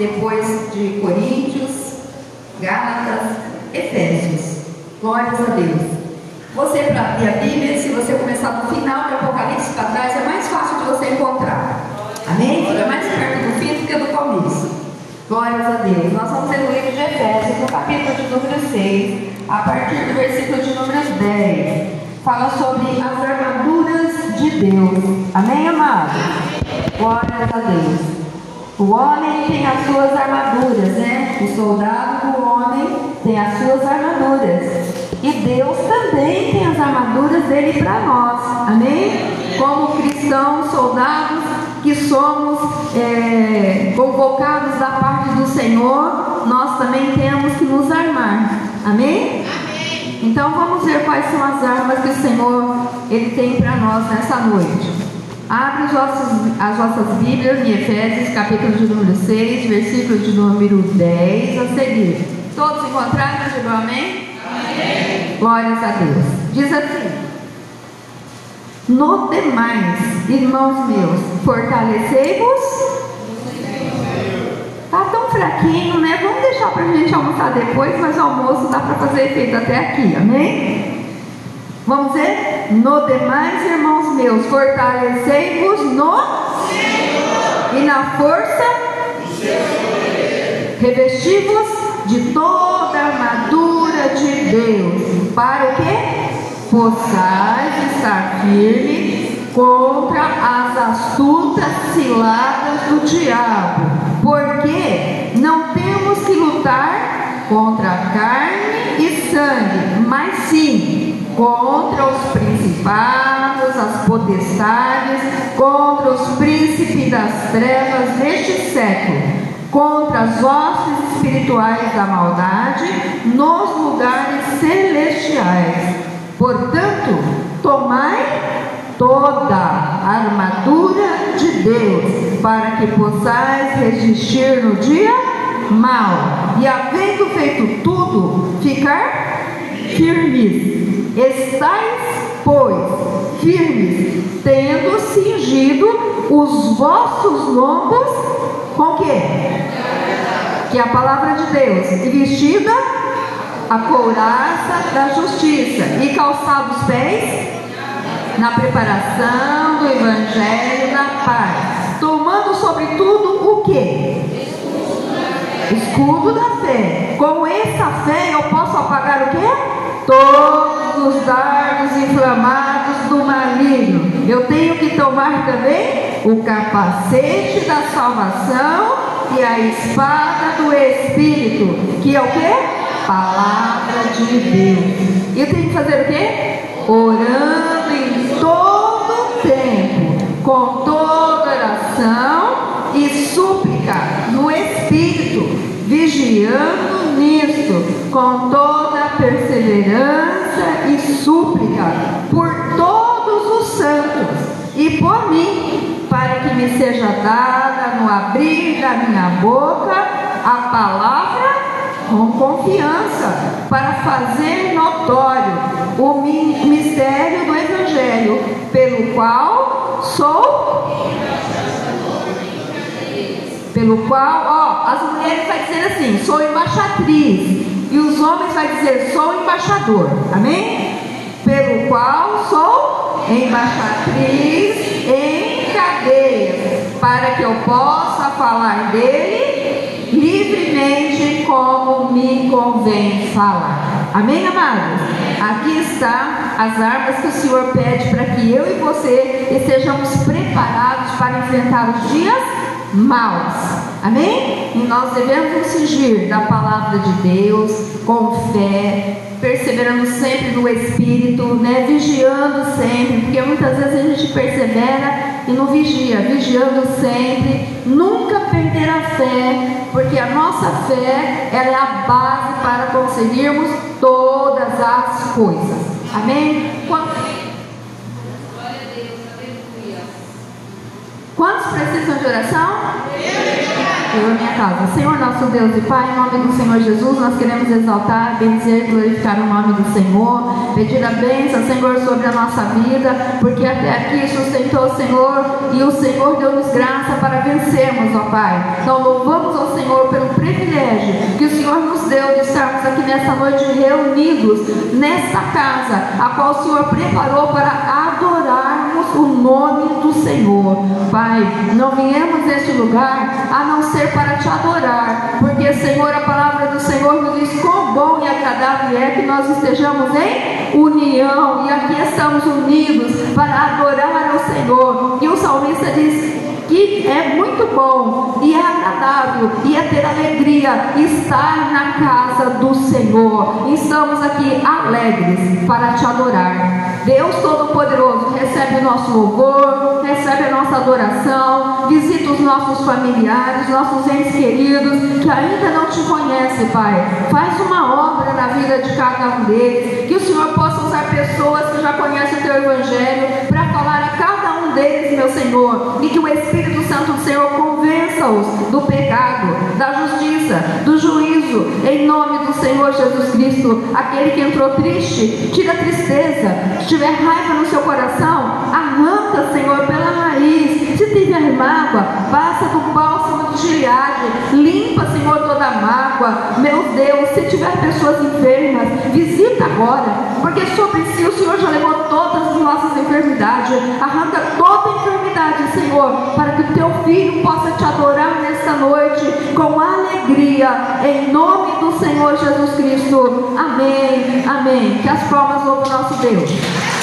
depois de Coríntios, Gálatas, Efésios. Glórias a Deus. Você, para abrir a Bíblia, se você começar do final de Apocalipse para trás, é mais fácil de você encontrar. Amém? Fica mais perto do fim do que do começo. Glórias a Deus. Nós vamos ler o livro de Efésios, no capítulo de número 6, a partir do versículo de número 10. Fala sobre as armaduras de Deus. Amém, amado? Glórias a Deus. O homem tem as suas armaduras, né? O soldado do homem tem as suas armaduras. E Deus também tem as armaduras dele para nós. Amém? Como cristãos, soldados que somos é, convocados da parte do Senhor, nós também temos que nos armar. Amém? Amém. Então vamos ver quais são as armas que o Senhor ele tem para nós nessa noite. Abre as vossas, as vossas Bíblias em Efésios, capítulo de número 6, versículo de número 10 a seguir. Todos encontraram? Digam amém? Amém. Glórias a Deus. Diz assim: No demais, irmãos meus, fortalecei-vos. Tá tão fraquinho, né? Vamos deixar para a gente almoçar depois, mas o almoço dá para fazer efeito até aqui, amém? Vamos ver? No demais, irmãos meus, fortalecei-vos no Senhor. e na força revesti-vos de toda a armadura de Deus, para o que? Possais estar firme contra as astutas ciladas do diabo, porque não temos que lutar contra carne e sangue, mas sim contra principados, as potestades, contra os príncipes das trevas deste século contra as hostes espirituais da maldade nos lugares celestiais. Portanto, tomai toda a armadura de Deus, para que possais resistir no dia mal, e havendo feito tudo, ficar firmes. Estais, pois, firmes, tendo cingido os vossos lombos com que? que é a palavra de Deus, e vestida a couraça da justiça, e calçado os pés na preparação do evangelho da paz, tomando sobretudo o que? Escudo da fé. Com essa fé eu posso apagar o que? Todos os dardos inflamados do maligno. Eu tenho que tomar também o capacete da salvação e a espada do Espírito, que é o que? Palavra de Deus. E eu tenho que fazer o que? Orando em todo tempo, com toda oração e súplica no Espírito, vigiando nisto, com toda perseverança e súplica por todos os santos e por mim para que me seja dada no abrir da minha boca a palavra com confiança, para fazer notório o mistério do Evangelho, pelo qual sou. Pelo qual, ó, as mulheres vai dizer assim, sou embaixatriz, e os homens vai dizer, sou embaixador, amém? Pelo qual sou embaixatriz em cadeias, para que eu possa falar dele livremente como me convém falar. Amém, amados? Aqui está as armas que o Senhor pede para que eu e você estejamos preparados para enfrentar os dias maus. Amém? E nós devemos cingir da palavra de Deus com fé, perseverando sempre no Espírito, né? vigiando sempre, porque muitas vezes a gente persevera e não vigia, vigiando sempre, nunca perder a fé, porque a nossa fé ela é a base para conseguirmos todas as coisas. Amém? Precisam de oração? Eu e minha casa. Senhor nosso Deus e Pai, em nome do Senhor Jesus, nós queremos exaltar, bendizer e glorificar o nome do Senhor, pedir a bênção, Senhor, sobre a nossa vida, porque até aqui sustentou o Senhor e o Senhor deu-nos graça para vencermos, ó Pai. Então louvamos ao Senhor pelo privilégio que o Senhor nos deu de estarmos aqui nessa noite reunidos, nesta casa, a qual o Senhor preparou para adorarmos o nome do Senhor. Pai, não viemos neste lugar a não ser para te adorar, porque, Senhor, a palavra do Senhor nos diz quão bom e agradável é que nós estejamos em união, e aqui estamos unidos para adorar ao Senhor. E o salmista diz: que é muito bom e é agradável e é ter alegria estar na casa do Senhor. Estamos aqui alegres para te adorar. Deus Todo-Poderoso, recebe o nosso louvor, recebe a nossa adoração, visita os nossos familiares, nossos entes queridos que ainda não te conhecem, Pai. Faz uma obra na vida de cada um deles, que o Senhor possa usar pessoas que já conhecem o teu Evangelho para falar a cada deles, meu Senhor, e que o Espírito Santo do Senhor convença-os do pecado, da justiça, do juízo, em nome do Senhor Jesus Cristo. Aquele que entrou triste, tira a tristeza, se tiver raiva no seu coração, arranca, Senhor, pela raiz. Se tiver mágoa, passa do bálsamo limpa, Senhor, toda mágoa. Meu Deus, se tiver pessoas enfermas, visita agora, porque sobre si o Senhor já levou todas as nossas enfermidades. Arranca toda enfermidade, Senhor, para que o teu filho possa te adorar nesta noite com alegria, em nome do Senhor Jesus Cristo. Amém, amém. Que as palmas louvam o nosso Deus.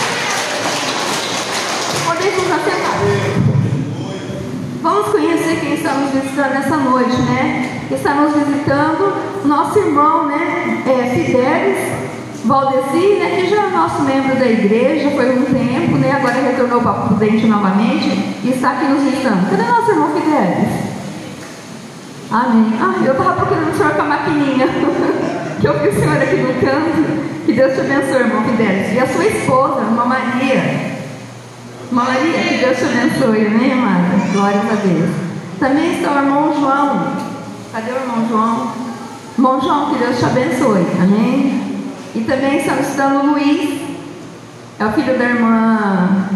Vamos conhecer quem está nos visitando nessa noite, né? Está nos visitando nosso irmão, né? É, Fidelis Valdeci, né, que já é nosso membro da igreja, foi um tempo, né, agora retornou para Prudente novamente e está aqui nos visitando. Cadê nosso irmão Fidelis? Amém. Ah, eu estava procurando o senhor com a maquininha, que eu vi o senhor aqui no canto. Que Deus te abençoe, irmão Fidelis. E a sua esposa, irmã Maria. Maria, que Deus te abençoe, amém, amada? Glórias a Deus. Também está o irmão João. Cadê o irmão João? Irmão João, que Deus te abençoe, amém? E também estamos estudando o Luiz, é o filho da irmã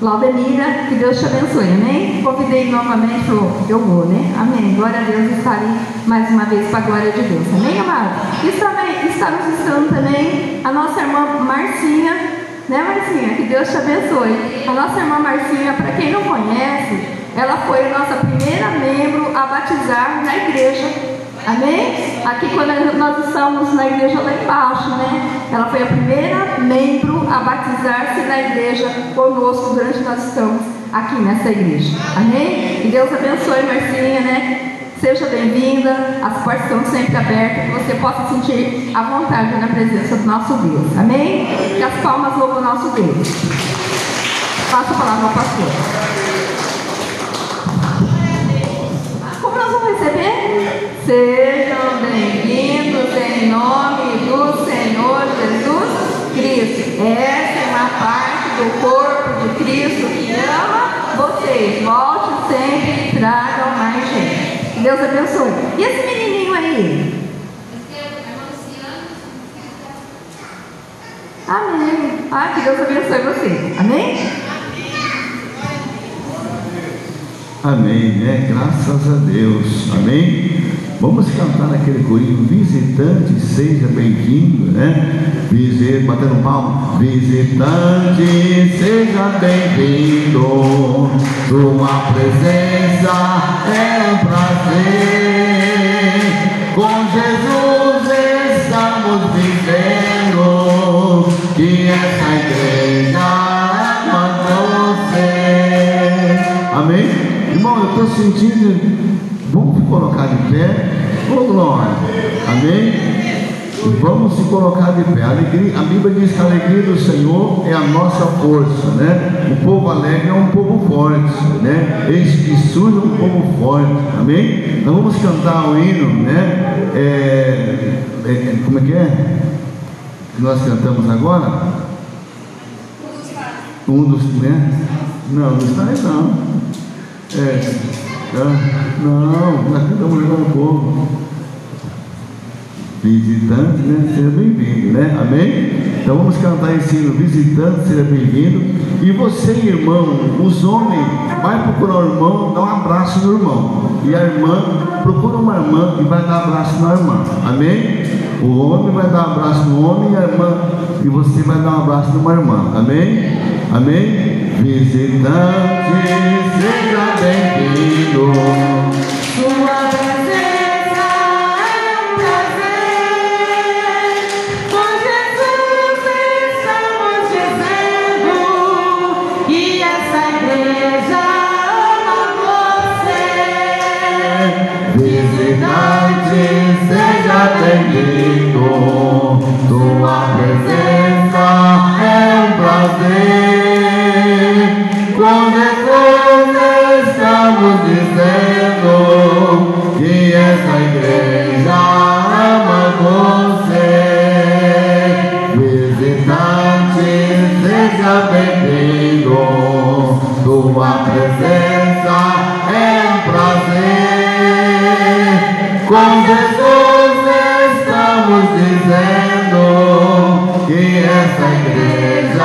Laudenira, que Deus te abençoe, amém? Convidei novamente, falou, eu vou, né? Amém. Glória a Deus, estarei mais uma vez para a glória de Deus, amém, amado? E também estamos estudando também a nossa irmã Marcinha, né, Marcinha? Que Deus te abençoe. A nossa irmã Marcinha, para quem não conhece, ela foi a nossa primeira membro a batizar na igreja Amém? Aqui quando nós estamos na igreja lá embaixo, né? Ela foi a primeira membro a batizar-se na igreja conosco durante nós estamos aqui nessa igreja. Amém? Que Deus abençoe, Marcinha, né? Seja bem-vinda, as portas estão sempre abertas, que você possa sentir a vontade na presença do nosso Deus. Amém? Que as palmas louvam o nosso Deus. Passa a palavra ao pastor. Como nós vamos receber? Sejam bem-vindos em nome do Senhor Jesus Cristo. Essa é uma parte do corpo de Cristo que ama vocês. Volte sempre e tragam mais gente. Deus abençoe. E esse menininho aí? Amém. Ah, que Deus abençoe você. Amém? Amém, né? Graças a Deus. Amém? Vamos cantar aquele corinho, visitante, seja bem-vindo, né? Visite, batendo palma, visitante, seja bem-vindo. Sua presença é um prazer. Com Jesus estamos vivendo. Estou sentindo Vamos colocar de pé. Ô oh, glória. Amém? Vamos se colocar de pé. A, alegria, a Bíblia diz que a alegria do Senhor é a nossa força, né? O povo alegre é um povo forte, né? Eis que surge um povo forte, amém? Nós vamos cantar o hino, né? É, é, como é que é? Que nós cantamos agora? Um dos, né? Não, está aí não. É. Ah, não, nós estamos levando o povo. Visitante, né? Seja bem-vindo, né? Amém? Então vamos cantar esse hino, visitante, seja bem-vindo. E você, irmão, os homens, vai procurar o irmão, dá um abraço no irmão. E a irmã, procura uma irmã e vai dar abraço na irmã. Amém? O homem vai dar um abraço no homem e a irmã, e você vai dar um abraço numa irmã. Amém? Amém? Visitante, seja bem-vindo. Dizendo que essa igreja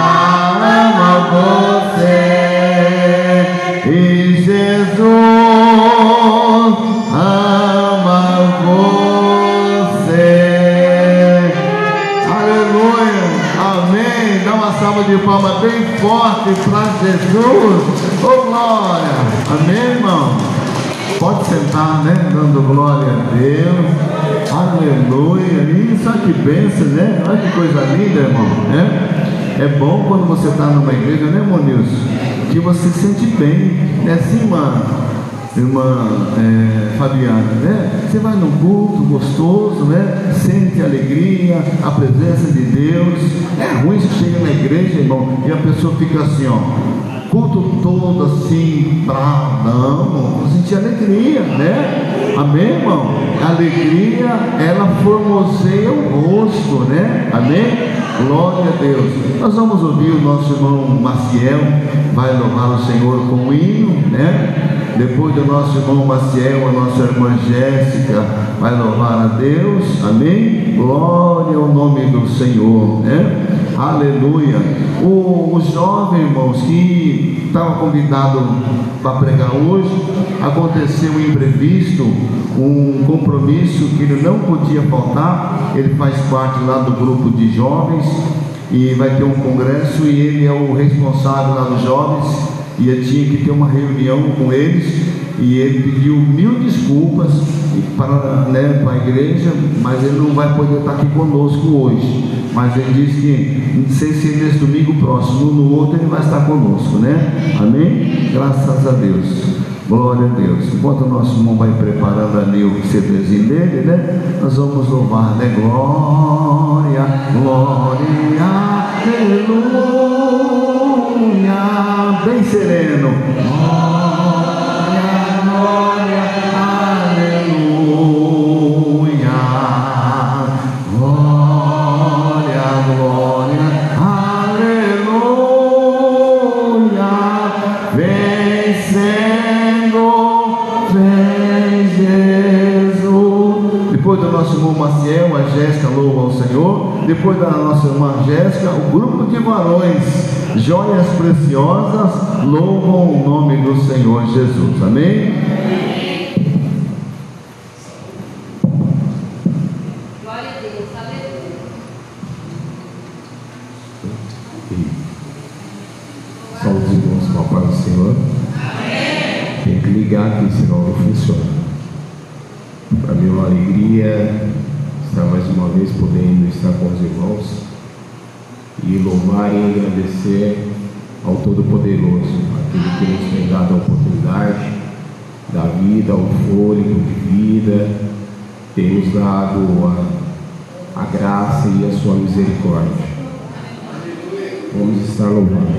ama você. E Jesus ama você. Aleluia. Amém. Dá uma salva de palmas bem forte para Jesus. Ô glória. Amém, irmão. Pode sentar, né? Dando glória a Deus. Aleluia. Isso, olha que bênção, né? Olha que coisa linda, irmão. Né? É bom quando você está numa igreja, né, Monilson? Que você se sente bem. É assim, mano irmã é, Fabiana, né? Você vai num culto gostoso, né? Sente alegria, a presença de Deus. É ruim você chega na igreja, irmão, e a pessoa fica assim, ó, culto todo assim, bravo. Não, sentir alegria, né? Amém, irmão? A alegria, ela formoseia o rosto, né? Amém? Glória a Deus. Nós vamos ouvir o nosso irmão Maciel, vai louvar o Senhor com o hino, né? Depois do nosso irmão Maciel, a nossa irmã Jéssica vai louvar a Deus, amém? Glória ao nome do Senhor, né? Aleluia. O, o jovem, irmãos, que estava convidado para pregar hoje, aconteceu um imprevisto, um compromisso que ele não podia faltar. Ele faz parte lá do grupo de jovens e vai ter um congresso e ele é o responsável lá dos jovens e eu tinha que ter uma reunião com eles e ele pediu mil desculpas para, né, para a igreja, mas ele não vai poder estar aqui conosco hoje. Mas ele disse que, não sei se nesse domingo próximo, no outro ele vai estar conosco, né? Amém? Graças a Deus. Glória a Deus. Enquanto o nosso irmão vai preparando ali o CDzinho dele, né? Nós vamos louvar, né? Glória, glória, aleluia. Bem sereno. Glória, Jéssica, o grupo de varões, joias preciosas, louvam o nome do Senhor Jesus. Amém? Glória a Deus, aleluia. Só os irmãos com a paz do Senhor. Tem que ligar aqui, senão não funciona. Para mim é uma alegria estar mais uma vez podendo estar com os irmãos louvar e agradecer ao Todo-Poderoso, aquele que nos tem dado a oportunidade da vida, o fôlego de vida, tem nos dado a, a graça e a sua misericórdia. Vamos estar louvando.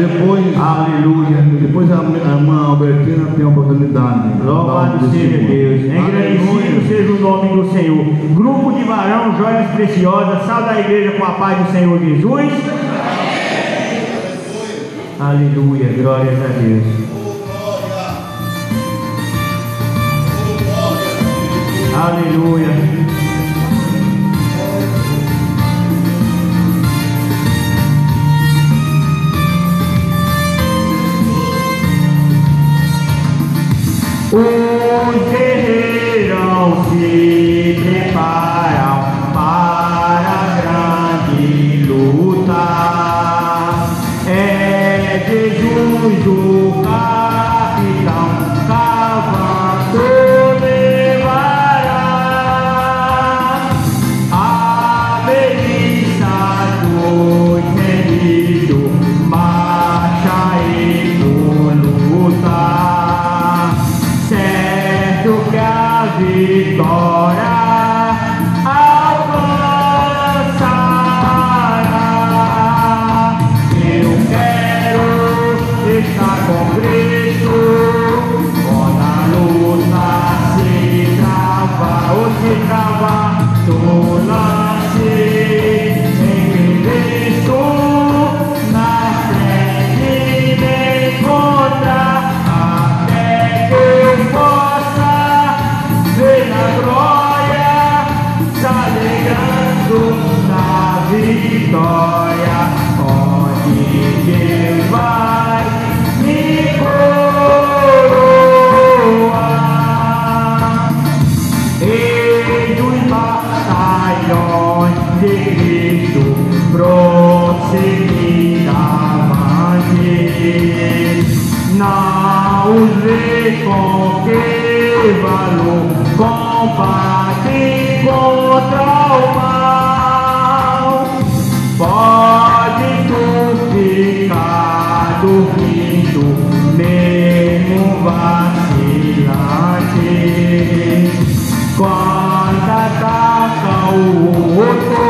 Depois, aleluia. Depois a, a irmã Albertina tem a oportunidade. Louvado seja. Deus. Engrandecido seja o nome do Senhor. Grupo de varão, joias preciosas. Salve a igreja com a paz do Senhor Jesus. Aleluia. Glórias a Deus. Aleluia. Os guerreiros Cristo prosseguir avante. Não os que valor combate contra o mal. Pode tu ficar dormindo, mesmo vacilante. Quando ataca o outro,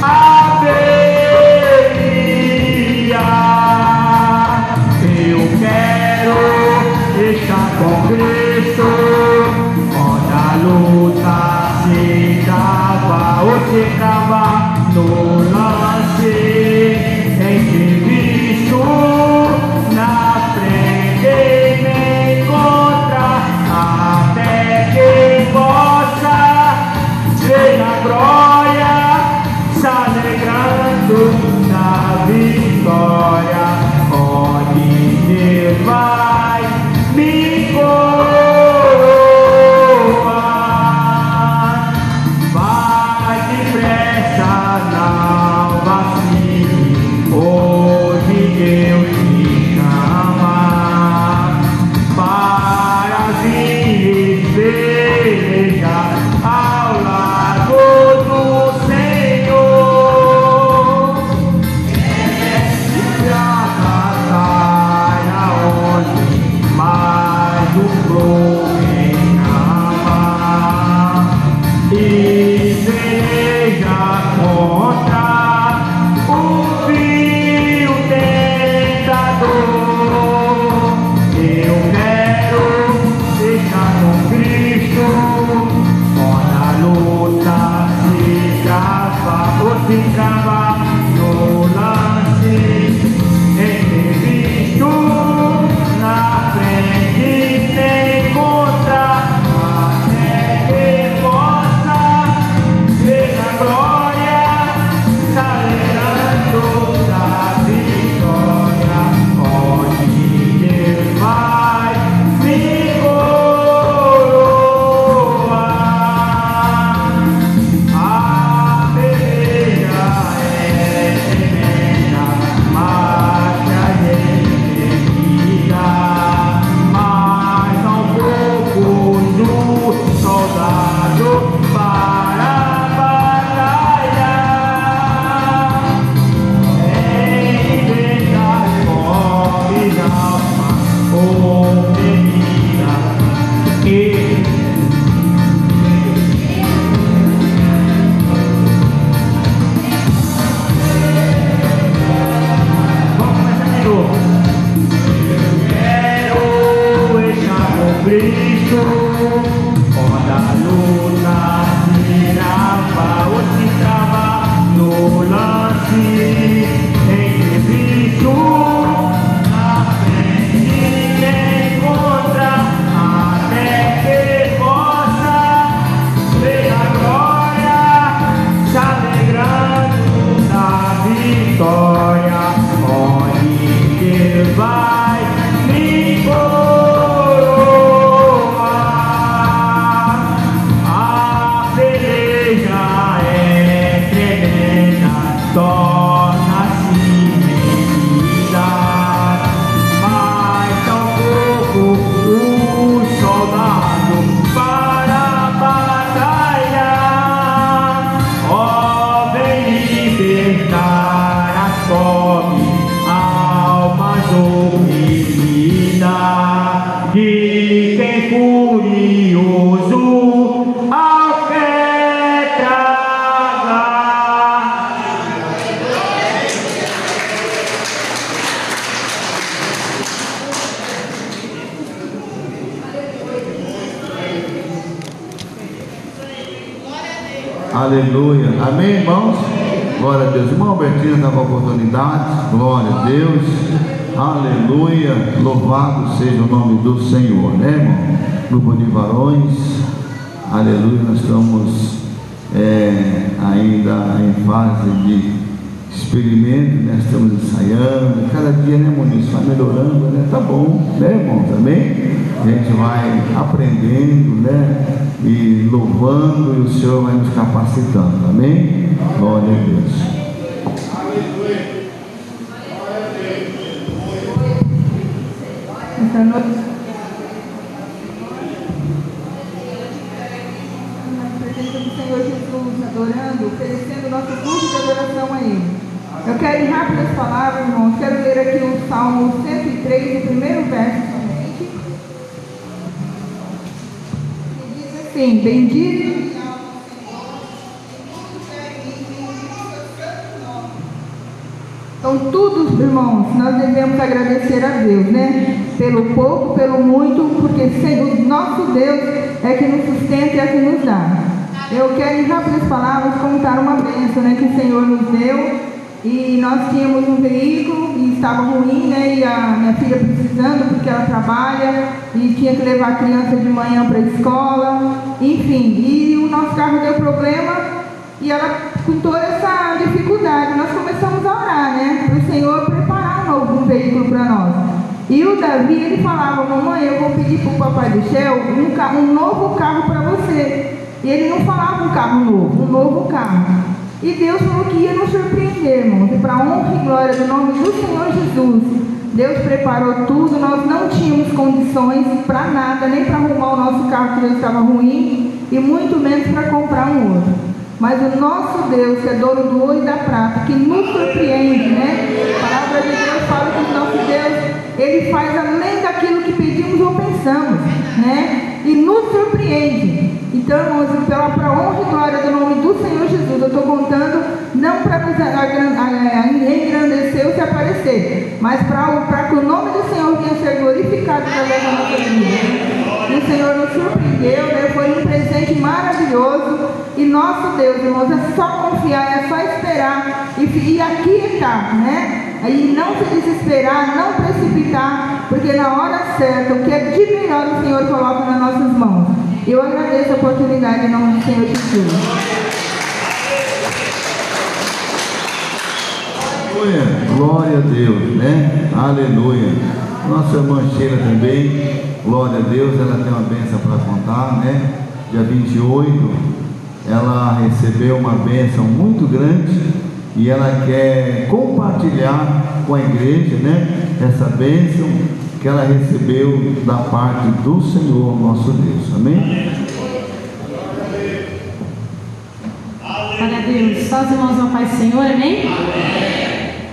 haveria. Eu quero estar com Cristo, quando a luta se trava ou se trava no glória se alegrando na vitória onde Deus vai me Glória a Deus. Aleluia. Louvado seja o nome do Senhor, né, irmão? Grupo de varões. Aleluia. Nós estamos é, ainda em fase de experimento, né? Estamos ensaiando. Cada dia, né, Muniz? Vai melhorando, né? Tá bom, né, irmãos? Amém? A gente vai aprendendo, né? E louvando, e o Senhor vai nos capacitando, amém? Glória a Deus. Jesus, adorando, oferecendo nosso culto de adoração a Ele. Eu quero ir rápido as palavras, irmãos. Quero ler aqui o Salmo 103, o primeiro verso somente. Que diz assim: Bendito tudo, irmãos, nós devemos agradecer a Deus, né? Pelo pouco, pelo muito, porque sem, o nosso Deus é que nos sustenta e é que nos dá. Eu quero, em rápidas palavras, contar uma bênção né, que o Senhor nos deu. E nós tínhamos um veículo e estava ruim, né? E a minha filha precisando, porque ela trabalha e tinha que levar a criança de manhã para a escola. Enfim, e o nosso carro deu problema e ela, com toda essa dificuldade, nós começamos a orar, né? Para o Senhor preparar um novo veículo para nós. E o Davi, ele falava, mamãe, eu vou pedir para o Papai do Céu um, ca- um novo carro para você. E ele não falava um carro novo, um novo carro. E Deus falou que ia nos surpreender, irmãos. E para honra e glória do nome do Senhor Jesus, Deus preparou tudo. Nós não tínhamos condições para nada, nem para arrumar o nosso carro que já estava ruim, e muito menos para comprar um outro. Mas o nosso Deus, que é dono do ouro e da prata, que nos surpreende, né? A palavra de Deus fala que o nosso Deus, ele faz além daquilo que pedimos ou pensamos, né? E nos surpreende. Então, irmãos, pela honra e glória do nome do Senhor Jesus, eu estou contando não para nos engrandecer ou se aparecer, mas para que o nome do Senhor venha ser glorificado através da nossa vida. E o Senhor nos surpreendeu, né? foi um presente maravilhoso. E nosso Deus, irmãos, é só confiar, é só esperar e, e aquietar, né? E não se desesperar, não precipitar, porque na hora certa, o que é de melhor o Senhor coloca nas nossas mãos. Eu agradeço a oportunidade em nome do Senhor Jesus. Aleluia, glória a Deus, né? Aleluia. Nossa irmã Sheila também, glória a Deus, ela tem uma bênção para contar, né? Dia 28, ela recebeu uma bênção muito grande e ela quer compartilhar com a igreja, né? Essa bênção que ela recebeu da parte do Senhor nosso Deus, amém? Glória a Deus. Só os irmãos ao Pai do Senhor, amém?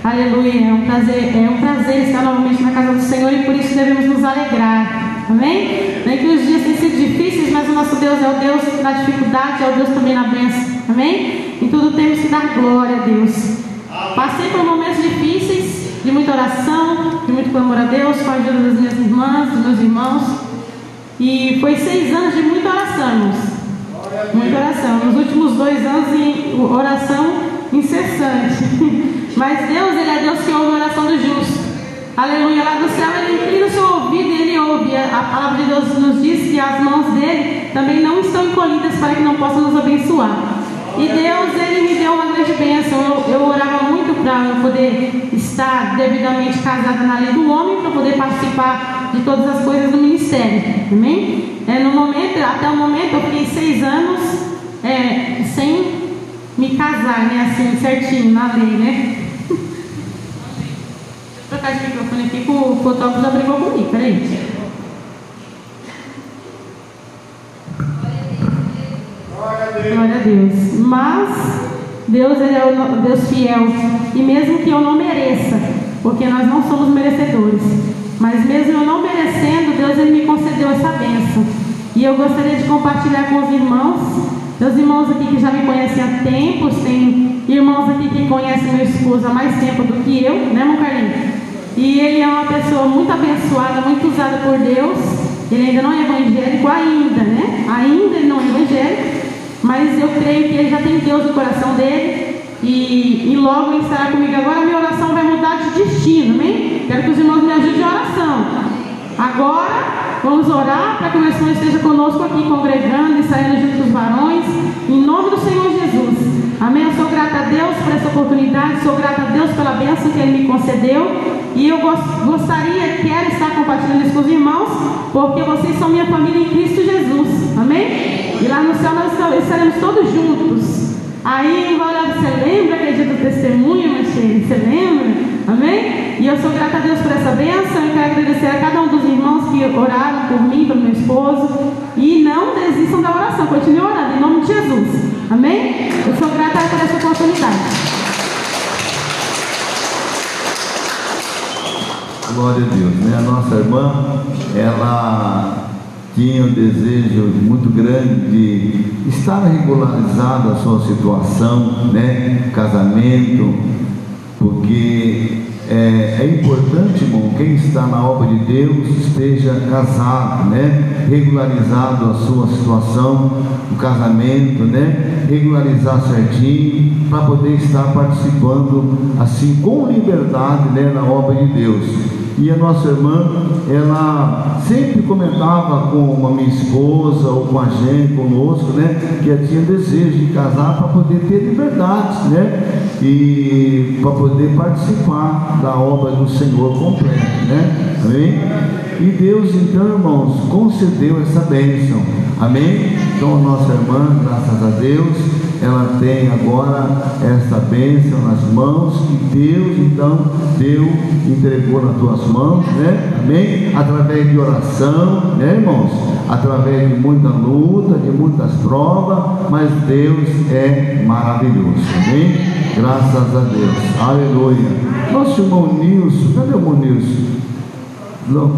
Aleluia. É um prazer, é um prazer estar novamente na casa do Senhor e por isso devemos nos alegrar. Amém? Nem que os dias tenham sido difíceis, mas o nosso Deus é o Deus na dificuldade, é o Deus também na bênção. Amém? Em tudo temos que dar glória a Deus. Passei por momentos difíceis, de muita oração, de muito clamor a Deus, com a ajuda das minhas irmãs, dos meus irmãos. E foi seis anos de muita oração, irmãos. Muita oração. Nos últimos dois anos, em oração incessante. Mas Deus, Ele é Deus que ouve a oração do justo. Aleluia. Lá do céu, Ele inclina o seu ouvido e Ele ouve. A palavra de Deus nos diz que as mãos dele também não estão encolhidas para que não possam nos abençoar. E Deus, Ele me deu uma grande bênção. Eu, eu orava muito para eu poder estar devidamente casada na lei do homem, para poder participar de todas as coisas do ministério. Amém? É, no momento, até o momento, eu fiquei seis anos é, sem me casar, né? Assim, certinho, na lei, né? Trocar de microfone aqui que o fotógrafo já brigou comigo, peraí. Glória a Deus. Mas Deus ele é o Deus fiel. E mesmo que eu não mereça, porque nós não somos merecedores, mas mesmo eu não merecendo, Deus ele me concedeu essa bênção. E eu gostaria de compartilhar com os irmãos, meus irmãos aqui que já me conhecem há tempos, tem irmãos aqui que conhecem meu esposo há mais tempo do que eu, né, meu Carlinhos? E ele é uma pessoa muito abençoada, muito usada por Deus. Ele ainda não é evangélico, ainda, né? Ainda ele não é evangélico mas eu creio que ele já tem Deus no coração dele e, e logo ele estará comigo. Agora minha oração vai mudar de destino, amém? Quero que os irmãos me ajudem em oração. Agora vamos orar para que o Senhor esteja conosco aqui, congregando e saindo junto dos varões, em nome do Senhor Jesus. Amém? Eu sou grata a Deus por essa oportunidade, sou grata a Deus pela bênção que Ele me concedeu. E eu gostaria, quero estar compartilhando isso com os irmãos, porque vocês são minha família em Cristo Jesus. Amém? E lá no céu nós estaremos todos juntos. Aí, olha, você lembra que é dia do testemunho, Machê? Você lembra? Amém? E eu sou grata a Deus por essa bênção e quero agradecer a cada um dos irmãos que oraram por mim, pelo meu esposo. E não desistam da oração, continue orando, em nome de Jesus. Amém? Eu sou grata por essa oportunidade. Glória a Deus, né? A nossa irmã, ela tinha um desejo muito grande de estar regularizada a sua situação, né? Casamento, porque é, é, importante, irmão, quem está na obra de Deus esteja casado, né? Regularizado a sua situação, o casamento, né? Regularizar certinho, para poder estar participando assim com liberdade, né? Na obra de Deus. E a nossa irmã, ela sempre comentava com a minha esposa ou com a gente, conosco, né? Que ela tinha desejo de casar para poder ter liberdade, né? E para poder participar da obra do Senhor completa, né? Amém? E Deus, então, irmãos, concedeu essa bênção. Amém? Então, a nossa irmã, graças a Deus, ela tem agora essa bênção nas mãos que Deus então deu, entregou nas tuas mãos, né? Amém? Através de oração, né, irmãos? Através de muita luta, de muitas provas, mas Deus é maravilhoso, amém? Graças a Deus, aleluia. Nosso irmão Nilson, cadê o irmão Nilson?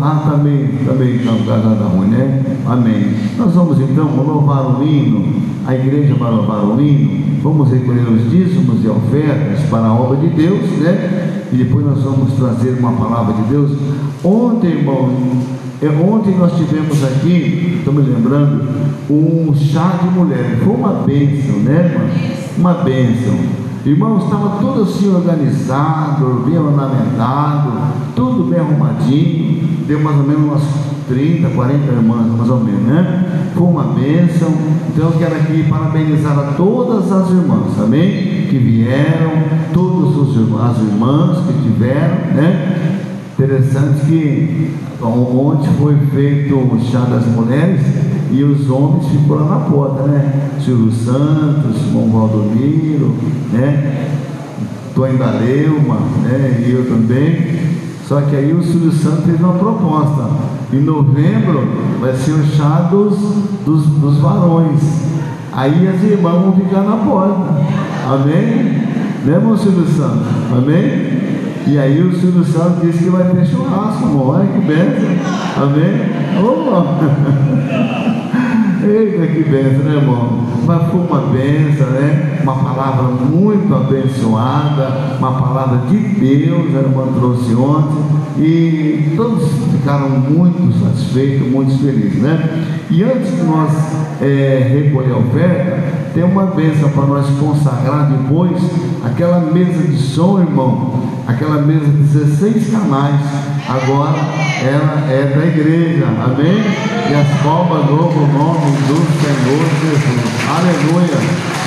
Ah, também, também nada ruim, né? Amém. Nós vamos então louvar o hino, a igreja vai louvar o hino, vamos recolher os dízimos e ofertas para a obra de Deus, né? E depois nós vamos trazer uma palavra de Deus. Ontem, irmão, é, ontem nós tivemos aqui, me lembrando, um chá de mulher. Foi uma bênção, né, irmão? Uma bênção. Irmãos, estava tudo assim organizado, bem ornamentado, tudo bem arrumadinho. Deu mais ou menos umas 30, 40 irmãs, mais ou menos, né? Foi uma bênção. Então eu quero aqui parabenizar a todas as irmãs, amém? Que vieram, todas as irmãs que tiveram, né? Interessante que ontem foi feito o chá das mulheres e os homens ficam lá na porta, né? Silvio Santos, Simão Valdomiro, né? Tony da Leuma, né? E eu também. Só que aí o Silvio Santos fez uma proposta. Em novembro vai ser o chá dos, dos, dos varões. Aí as irmãs vão ficar na porta. Amém? Né, irmão Silvio Santos? Amém? E aí o Silvio Santos disse que vai ter churrasco, amor. Olha que benção. Amém? Opa! Eita, que benção, né, irmão? Mas foi uma benção, né? Uma palavra muito abençoada, uma palavra de Deus, a irmã trouxe ontem, e todos ficaram muito satisfeitos, muito felizes, né? E antes de nós é, recolher a oferta, tem uma benção para nós consagrar depois aquela mesa de som, irmão, aquela mesa de 16 canais, agora ela é da igreja, amém? E as palmas louvam o nome do Senhor Jesus, aleluia,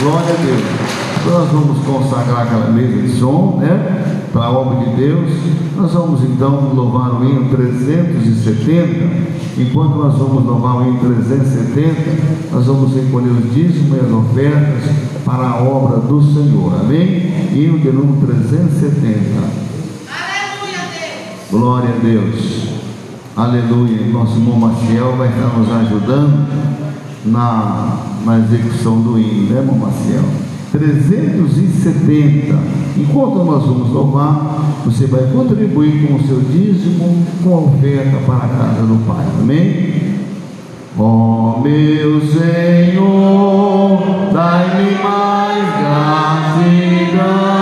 glória a Deus. Então nós vamos consagrar aquela mesa de som, né? Para a obra de Deus. Nós vamos então louvar o hino 370. Enquanto nós vamos louvar o hino 370, nós vamos recolher os dízimos e as ofertas para a obra do Senhor. Amém? Hino de número 370. Glória a Deus. Aleluia. Nosso irmão Maciel vai estar nos ajudando na, na execução do hino, né, irmão Maciel? 370. Enquanto nós vamos louvar, você vai contribuir com o seu dízimo, com a oferta para a casa do Pai. Amém? Ó meu Senhor, dai-me mais gratidão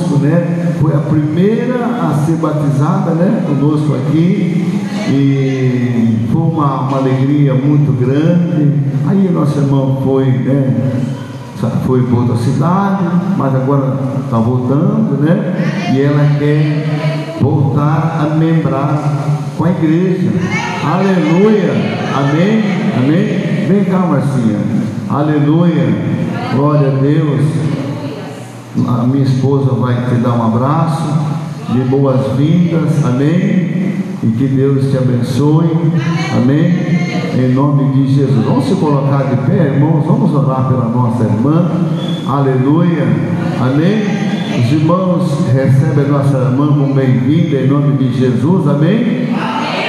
conosco, né? Foi a primeira a ser batizada, né, conosco aqui. E foi uma, uma alegria muito grande. Aí nosso irmão foi, né? Foi para outra cidade, mas agora está voltando, né? E ela quer voltar a membrar com a igreja. Aleluia. Amém. Amém. Vem cá, Marcinha. Aleluia. Glória a Deus. A minha esposa vai te dar um abraço de boas-vindas. Amém. E que Deus te abençoe. Amém. Em nome de Jesus. Vamos se colocar de pé, irmãos. Vamos orar pela nossa irmã. Aleluia. Amém. Os irmãos recebem a nossa irmã como bem-vinda em nome de Jesus. Amém.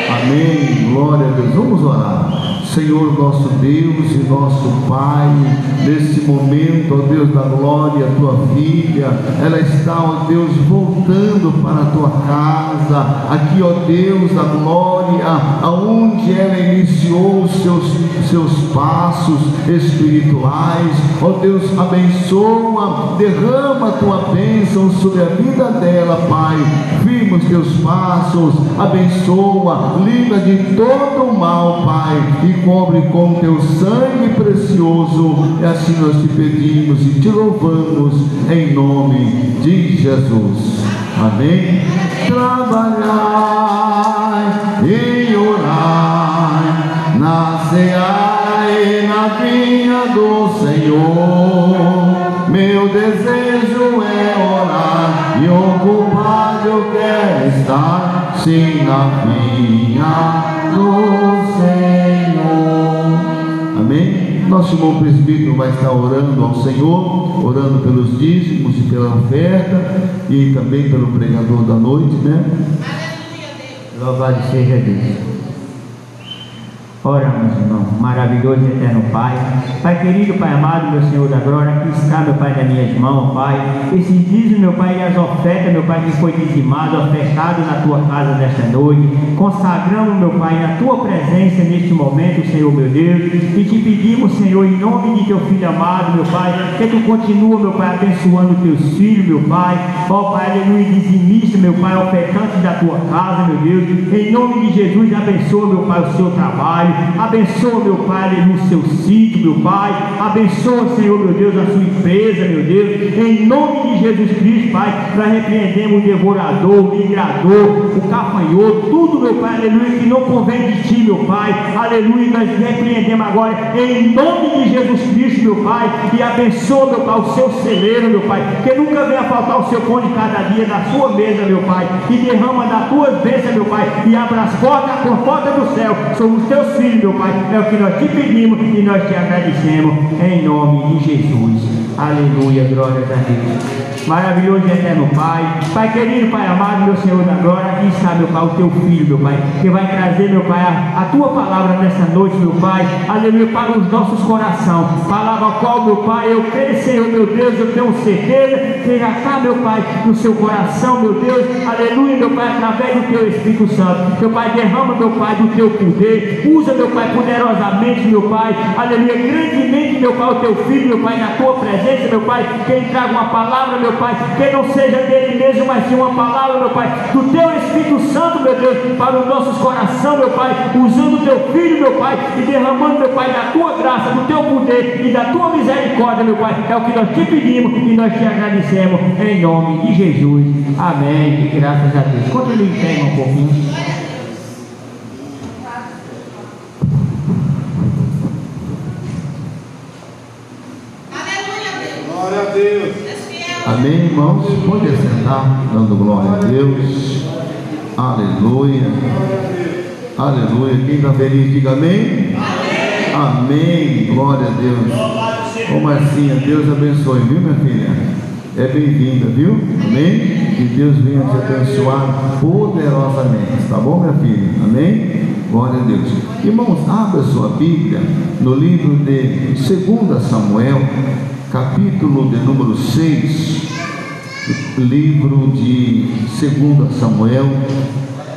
Amém. Glória a Deus. Vamos orar. Senhor nosso Deus e nosso Pai, nesse momento, ó Deus da glória, tua filha, ela está, ó Deus, voltando para a tua casa, aqui, ó Deus da glória, aonde ela iniciou os seus, seus passos espirituais, ó Deus, abençoa, derrama a tua bênção sobre a vida dela, Pai, firma os teus passos, abençoa, livra de todo o mal, Pai, e cobre com teu sangue precioso. E assim nós te pedimos e te louvamos em nome de Jesus. Amém. Trabalhai e orai na seara e na vinha do Senhor. Meu desejo é orar e ocupado eu quero estar, sim, na vinha do Senhor. Amém? Nosso irmão presbítero vai estar orando ao Senhor, orando pelos dízimos e pela oferta e também pelo pregador da noite, né? Louvado seja Deus. Oramos, irmão, maravilhoso e eterno Pai. Pai querido, Pai amado, meu Senhor da glória, aqui está, meu Pai, nas minhas mãos, Pai. Esse dízimo, meu Pai, e as ofertas, meu Pai, que foi dizimado, ofertado na tua casa nesta noite. Consagramos, meu Pai, na tua presença neste momento, Senhor, meu Deus. E te pedimos, Senhor, em nome de teu filho amado, meu Pai, que tu continua, meu Pai, abençoando teus filhos, meu Pai. Ó Pai, aleluia, dizimista, meu Pai, ofertante da tua casa, meu Deus. Em nome de Jesus, abençoa, meu Pai, o seu trabalho. Abençoa, meu Pai, no seu sítio, meu Pai. Abençoa, Senhor, meu Deus, a sua empresa, meu Deus. Em nome de Jesus Cristo, Pai, nós repreendemos o devorador, o migrador, o cafanhoto, tudo, meu Pai, aleluia, que não convém de ti, meu Pai. Aleluia, nós repreendemos agora, em nome de Jesus Cristo, meu Pai. E abençoa, meu Pai, o seu celeiro, meu Pai. Que nunca venha faltar o seu pão de cada dia na sua mesa, meu Pai. E derrama da tua bênção, meu Pai. E abra as portas, a porta do céu sobre os teus filhos, meu Pai. É o que nós te pedimos e nós te agradecemos em nome de Jesus. Aleluia, glórias a Deus. Maravilhoso e eterno Pai. Pai querido, Pai amado, meu Senhor da glória, aqui está, meu Pai, o teu filho, meu Pai, que vai trazer, meu Pai, a, a tua palavra nessa noite, meu Pai. Aleluia, para os nossos corações. Palavra qual, meu Pai, eu creio, Senhor, meu Deus, eu tenho certeza que já está, meu Pai, no seu coração, meu Deus. Aleluia, meu Pai, através do teu Espírito Santo. Meu Pai, derrama, meu Pai, do teu poder. Usa, meu Pai, poderosamente, meu Pai. Aleluia, grandemente, meu Pai, o teu filho, meu Pai, na tua presença, meu Pai. Quem traga uma palavra, meu Pai, que não seja dele mesmo, mas sim uma palavra, meu Pai, do teu Espírito Santo, meu Deus, para os nossos corações, meu Pai, usando o teu filho, meu Pai, e derramando, meu Pai, da tua graça, do teu poder e da tua misericórdia, meu Pai. É o que nós te pedimos e nós te agradecemos em nome de Jesus. Amém. E graças a Deus. Continue em pé um pouquinho. Glória a Deus. Amém, irmãos? Pode assentar, dando glória a Deus. Aleluia. Aleluia. Quem está feliz, diga amém. Amém. Glória a Deus. Ô Marcinha, Deus abençoe, viu, minha filha? É bem-vinda, viu? Amém? Que Deus venha te abençoar poderosamente, tá bom, minha filha? Amém? Glória a Deus. Irmãos, abra sua Bíblia no livro de 2 Samuel, capítulo de número 6, livro de 2 Samuel,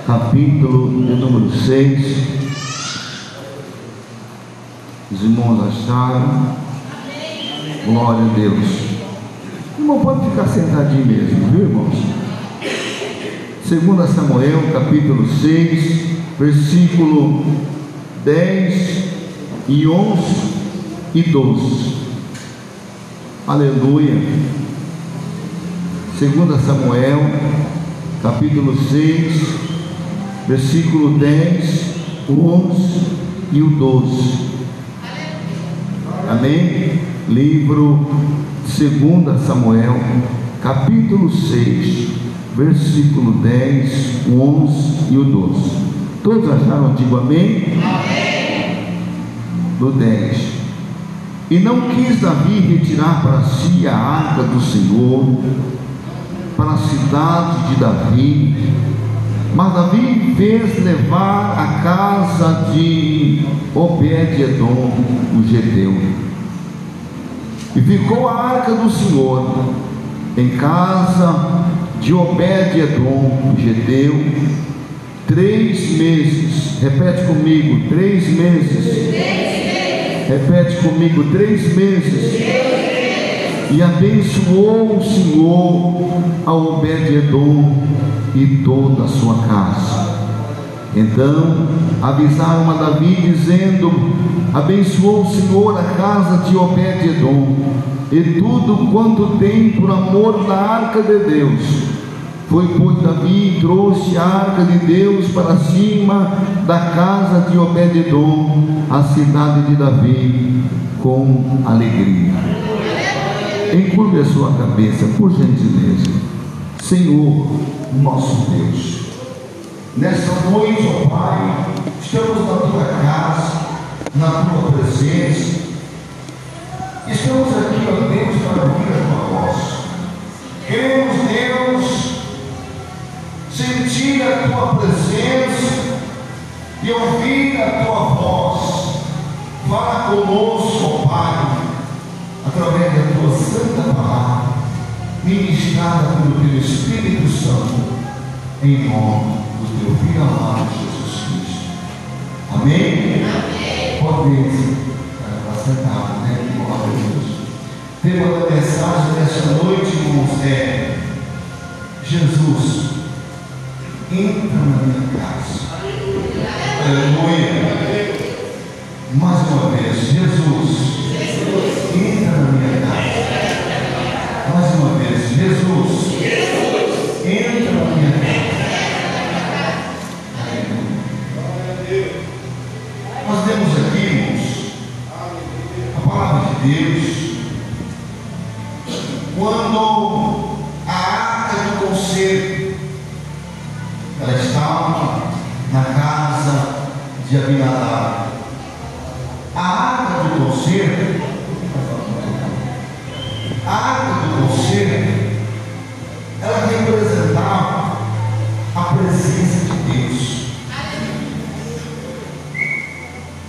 capítulo de número 6. Os irmãos acharam? Glória a Deus. Irmão, pode ficar sentadinho mesmo, viu, irmãos? 2 Samuel, capítulo 6, versículo 10 e 11 e 12. Aleluia. 2 Samuel, capítulo 6, versículo 10, 11 e o 12. Amém? Livro 2 Samuel, capítulo 6, versículo 10, 11 e o 12. Todos acharam? Digo amém? Amém. Do 10. E não quis Davi retirar para si a arca do Senhor, para a cidade de Davi, mas Davi fez levar a casa de Obed-Edom, o Gedeu. E ficou a arca do Senhor em casa de Obed-Edom, o Gedeu, três meses. Repete comigo, três meses. Três meses Repete comigo: três meses. E abençoou o Senhor a Obed-Edom e toda a sua casa. Então avisaram a Davi, dizendo: Abençoou o Senhor a casa de Obed-Edom e tudo quanto tem por amor da arca de Deus foi por Davi e trouxe a arca de Deus para cima da casa de Obededom, a cidade de Davi, com alegria. Encurve a sua cabeça, por gentileza. Senhor, nosso Deus, nesta noite, ó Pai, estamos na tua casa, na tua presença. Estamos aqui, ó Deus, para ouvir a tua voz. Queremos, Deus, sentir a tua presença e ouvir a tua voz. Fala conosco, Pai, através da tua santa palavra, ministrada pelo teu Espírito Santo, em nome do teu Filho amado Jesus Cristo. Amém? Amém. Pode estar sentado, né? Glória a Deus. Tema da mensagem desta noite, irmãos, é Jesus entra na minha casa. Aleluia. Mais uma vez, Jesus, entra na minha casa. Mais uma vez, Jesus, entra na minha casa. Nós temos aqui, irmãos, a palavra de Deus. Quando a arca do conselho ela estava na casa de Abinadab. A arca do conselho, a arca do conselho, ela representava a presença de Deus.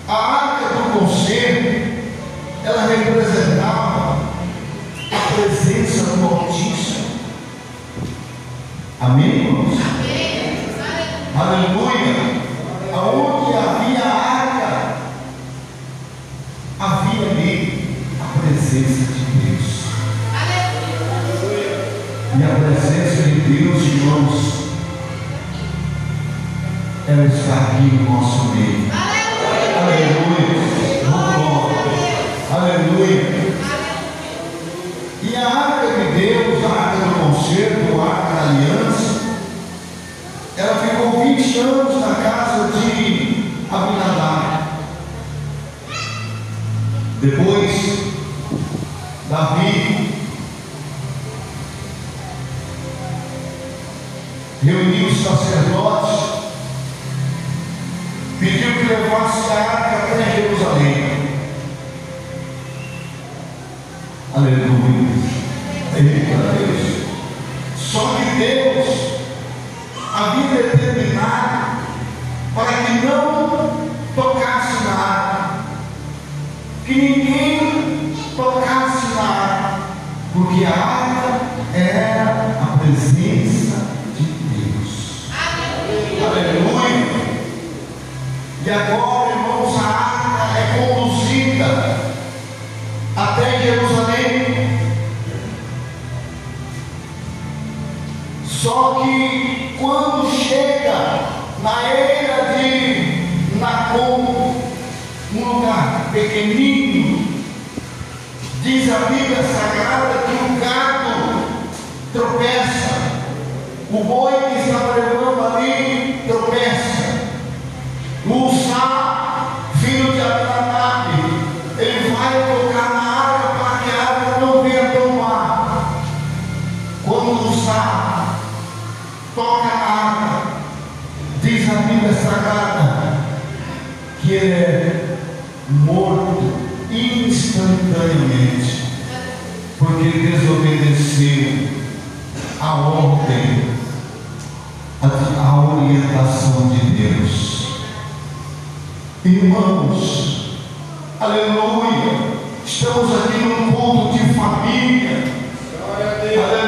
A arca do conselho, ela representava a presença do Altíssimo. Amém, irmãos? Aleluia. Aonde havia arca, havia ali a presença de Deus. Aleluia. E a presença de Deus, irmãos, ela está aqui no nosso pequenino. Diz a Bíblia Sagrada que o gato tropeça, o boi que está pregando ali tropeça, o sá, filho de Atanabe, ele vai tocar na água para que a água não venha tomar. Quando o sá toca na água, diz a Bíblia Sagrada que ele é morto instantaneamente, porque desobedeceu a ordem, a, a orientação de Deus. Irmãos, aleluia, estamos aqui num ponto de família. Glória a Deus. Aleluia.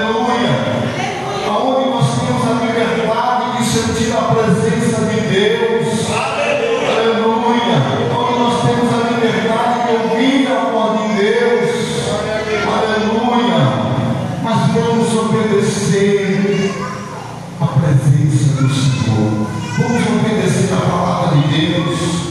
do Senhor. Vamos obedecer a palavra de Deus.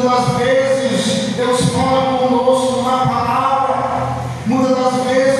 muitas das vezes Deus fala conosco na palavra, muitas das vezes.